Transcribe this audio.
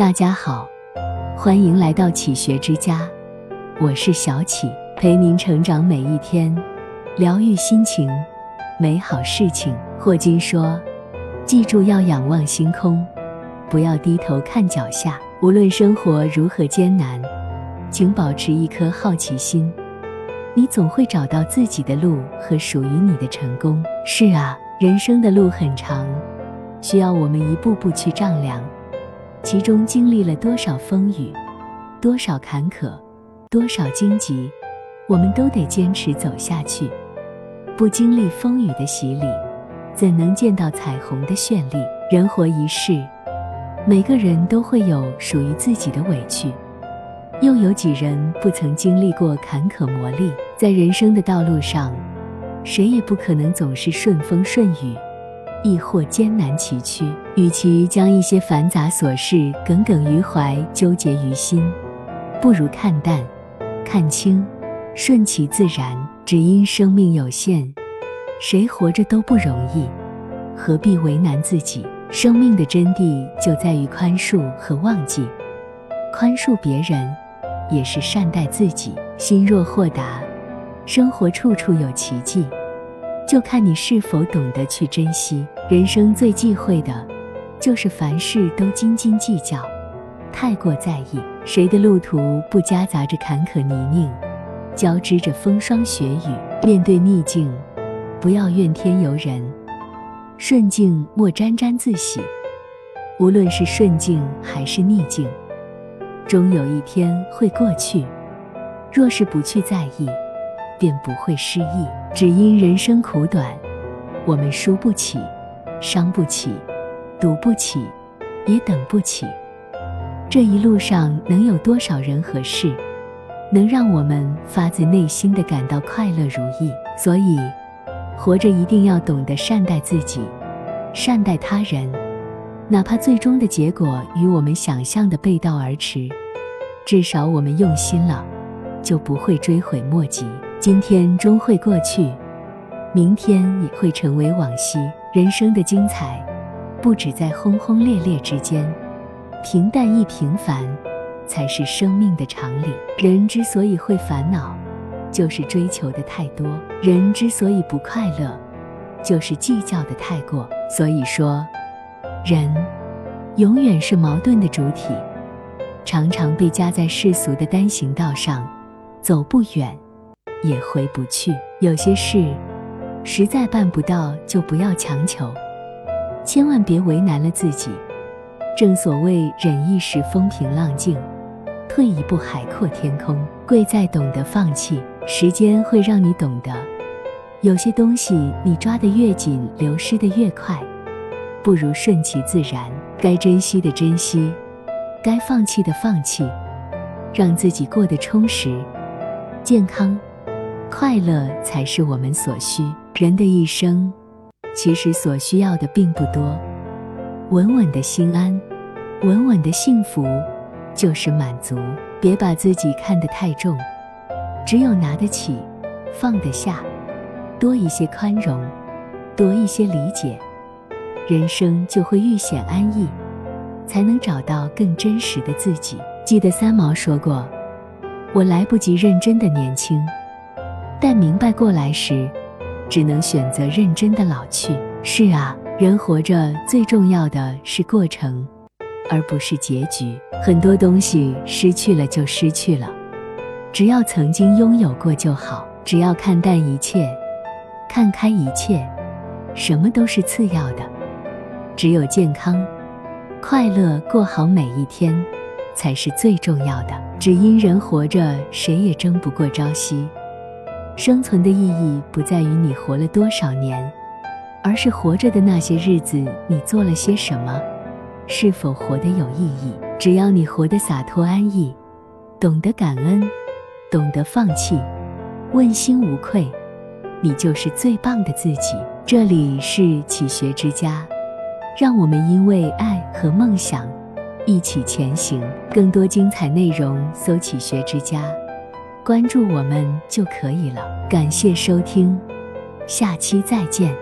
大家好，欢迎来到启学之家，我是小启，陪您成长每一天，疗愈心情，美好事情。霍金说：“记住要仰望星空，不要低头看脚下。无论生活如何艰难，请保持一颗好奇心，你总会找到自己的路和属于你的成功。”是啊，人生的路很长，需要我们一步步去丈量。其中经历了多少风雨，多少坎坷，多少荆棘，我们都得坚持走下去。不经历风雨的洗礼，怎能见到彩虹的绚丽？人活一世，每个人都会有属于自己的委屈，又有几人不曾经历过坎坷磨砺？在人生的道路上，谁也不可能总是顺风顺雨。亦或艰难崎岖，与其将一些繁杂琐事耿耿于怀、纠结于心，不如看淡、看清，顺其自然。只因生命有限，谁活着都不容易，何必为难自己？生命的真谛就在于宽恕和忘记，宽恕别人，也是善待自己。心若豁达，生活处处有奇迹。就看你是否懂得去珍惜。人生最忌讳的，就是凡事都斤斤计较，太过在意。谁的路途不夹杂着坎坷泥泞，交织着风霜雪雨？面对逆境，不要怨天尤人，顺境莫沾沾自喜。无论是顺境还是逆境，终有一天会过去。若是不去在意，便不会失意。只因人生苦短，我们输不起，伤不起，赌不起，也等不起。这一路上能有多少人和事，能让我们发自内心的感到快乐如意？所以，活着一定要懂得善待自己，善待他人，哪怕最终的结果与我们想象的背道而驰，至少我们用心了，就不会追悔莫及。今天终会过去，明天也会成为往昔。人生的精彩，不止在轰轰烈烈之间，平淡亦平凡，才是生命的常理。人之所以会烦恼，就是追求的太多；人之所以不快乐，就是计较的太过。所以说，人永远是矛盾的主体，常常被夹在世俗的单行道上，走不远。也回不去。有些事实在办不到，就不要强求，千万别为难了自己。正所谓忍一时风平浪静，退一步海阔天空。贵在懂得放弃。时间会让你懂得，有些东西你抓得越紧，流失的越快，不如顺其自然。该珍惜的珍惜，该放弃的放弃，让自己过得充实、健康。快乐才是我们所需。人的一生，其实所需要的并不多，稳稳的心安，稳稳的幸福，就是满足。别把自己看得太重，只有拿得起，放得下，多一些宽容，多一些理解，人生就会愈显安逸，才能找到更真实的自己。记得三毛说过：“我来不及认真的年轻。”但明白过来时，只能选择认真的老去。是啊，人活着最重要的是过程，而不是结局。很多东西失去了就失去了，只要曾经拥有过就好。只要看淡一切，看开一切，什么都是次要的。只有健康、快乐过好每一天，才是最重要的。只因人活着，谁也争不过朝夕。生存的意义不在于你活了多少年，而是活着的那些日子你做了些什么，是否活得有意义？只要你活得洒脱安逸，懂得感恩，懂得放弃，问心无愧，你就是最棒的自己。这里是启学之家，让我们因为爱和梦想一起前行。更多精彩内容，搜“启学之家”。关注我们就可以了。感谢收听，下期再见。